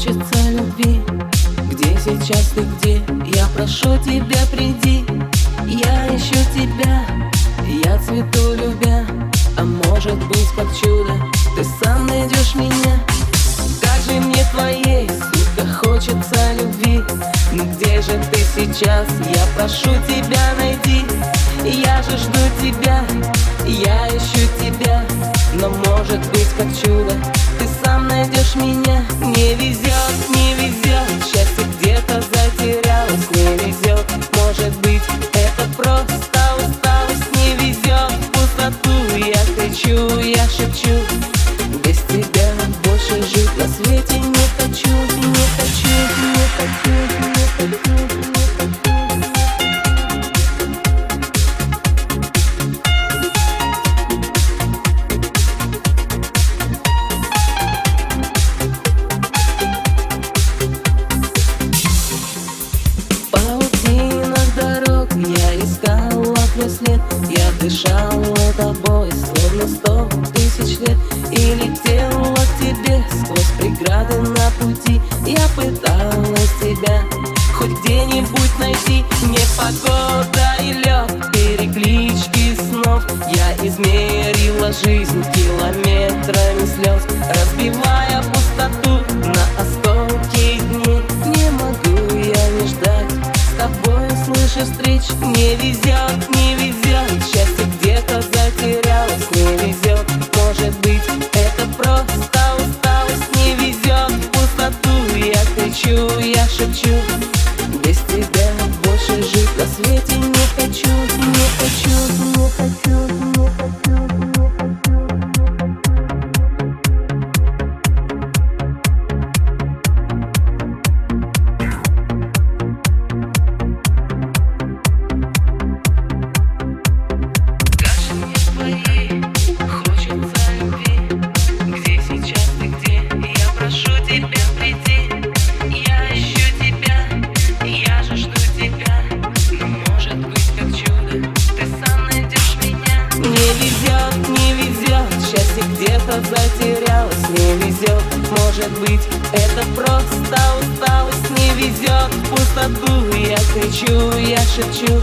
хочется любви Где сейчас ты, где? Я прошу тебя, приди сейчас? Я прошу тебя, найди. Я же жду тебя, я ищу тебя. Но может быть как чудо Ты сам найдешь меня. Не везет, не везет Счастье где-то затерялось. Не везет, может быть Это просто усталость. Не везет пустоту Я кричу, я шепчу дышала тобой, словно сто тысяч лет И летела к тебе сквозь преграды на пути. Я пыталась тебя хоть где-нибудь найти. Не погода и лед, переклички снов. Я измерила жизнь километрами слез Разбивая где-то затерялось Не везет, может быть, это просто усталость Не везет. Пустоту, я кричу, я шепчу.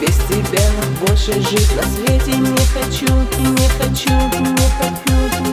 Без тебя больше жить на свете не хочу, не хочу, не хочу.